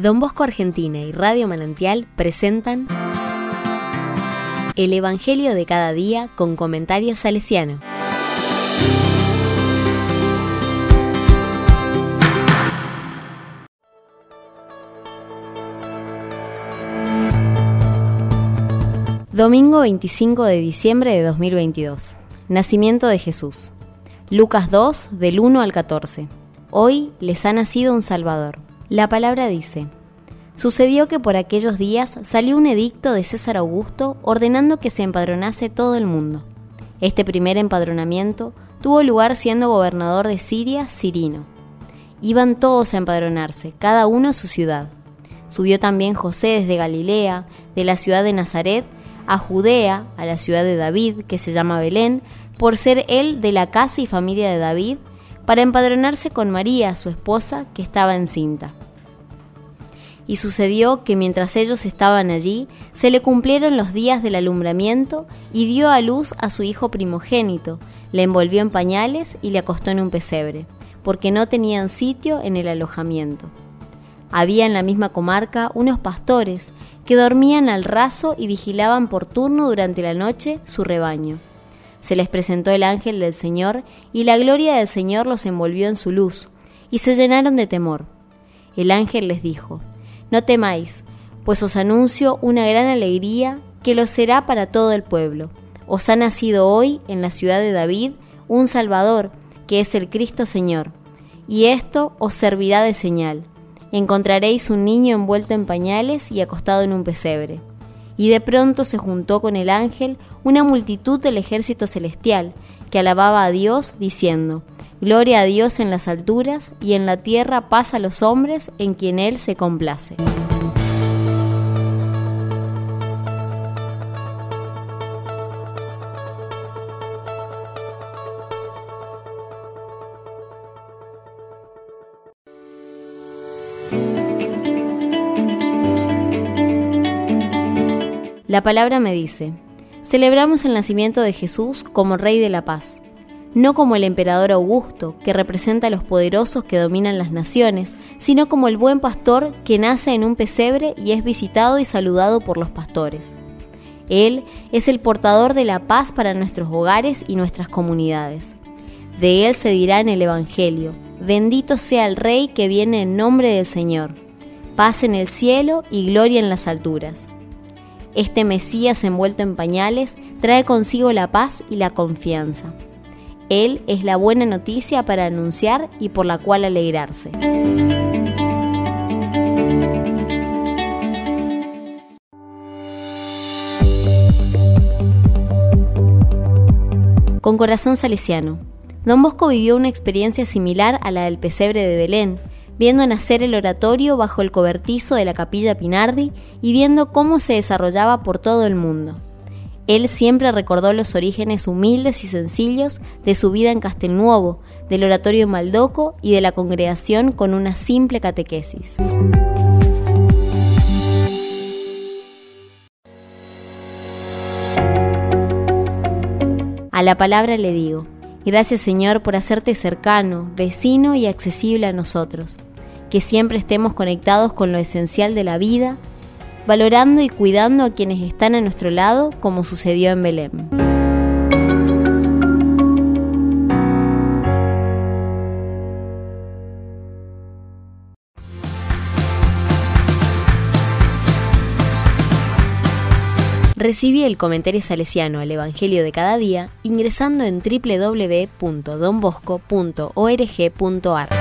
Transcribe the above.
Don Bosco Argentina y Radio Manantial presentan El Evangelio de cada día con comentarios salesiano. Domingo 25 de diciembre de 2022. Nacimiento de Jesús. Lucas 2 del 1 al 14. Hoy les ha nacido un Salvador. La palabra dice, Sucedió que por aquellos días salió un edicto de César Augusto ordenando que se empadronase todo el mundo. Este primer empadronamiento tuvo lugar siendo gobernador de Siria, Cirino. Iban todos a empadronarse, cada uno a su ciudad. Subió también José desde Galilea, de la ciudad de Nazaret, a Judea, a la ciudad de David, que se llama Belén, por ser él de la casa y familia de David, para empadronarse con María, su esposa, que estaba encinta. Y sucedió que mientras ellos estaban allí, se le cumplieron los días del alumbramiento y dio a luz a su hijo primogénito, le envolvió en pañales y le acostó en un pesebre, porque no tenían sitio en el alojamiento. Había en la misma comarca unos pastores que dormían al raso y vigilaban por turno durante la noche su rebaño. Se les presentó el ángel del Señor y la gloria del Señor los envolvió en su luz, y se llenaron de temor. El ángel les dijo, no temáis, pues os anuncio una gran alegría que lo será para todo el pueblo. Os ha nacido hoy en la ciudad de David un Salvador, que es el Cristo Señor. Y esto os servirá de señal. Encontraréis un niño envuelto en pañales y acostado en un pesebre. Y de pronto se juntó con el ángel una multitud del ejército celestial, que alababa a Dios, diciendo, Gloria a Dios en las alturas y en la tierra paz a los hombres en quien Él se complace. La palabra me dice, celebramos el nacimiento de Jesús como Rey de la Paz no como el emperador Augusto, que representa a los poderosos que dominan las naciones, sino como el buen pastor que nace en un pesebre y es visitado y saludado por los pastores. Él es el portador de la paz para nuestros hogares y nuestras comunidades. De Él se dirá en el Evangelio, bendito sea el Rey que viene en nombre del Señor, paz en el cielo y gloria en las alturas. Este Mesías envuelto en pañales trae consigo la paz y la confianza. Él es la buena noticia para anunciar y por la cual alegrarse. Con corazón salesiano. Don Bosco vivió una experiencia similar a la del pesebre de Belén, viendo nacer el oratorio bajo el cobertizo de la capilla Pinardi y viendo cómo se desarrollaba por todo el mundo. Él siempre recordó los orígenes humildes y sencillos de su vida en Castelnuovo, del oratorio Maldoco y de la congregación con una simple catequesis. A la palabra le digo, gracias Señor por hacerte cercano, vecino y accesible a nosotros, que siempre estemos conectados con lo esencial de la vida valorando y cuidando a quienes están a nuestro lado, como sucedió en Belén. Recibí el comentario salesiano al Evangelio de cada día ingresando en www.donbosco.org.ar.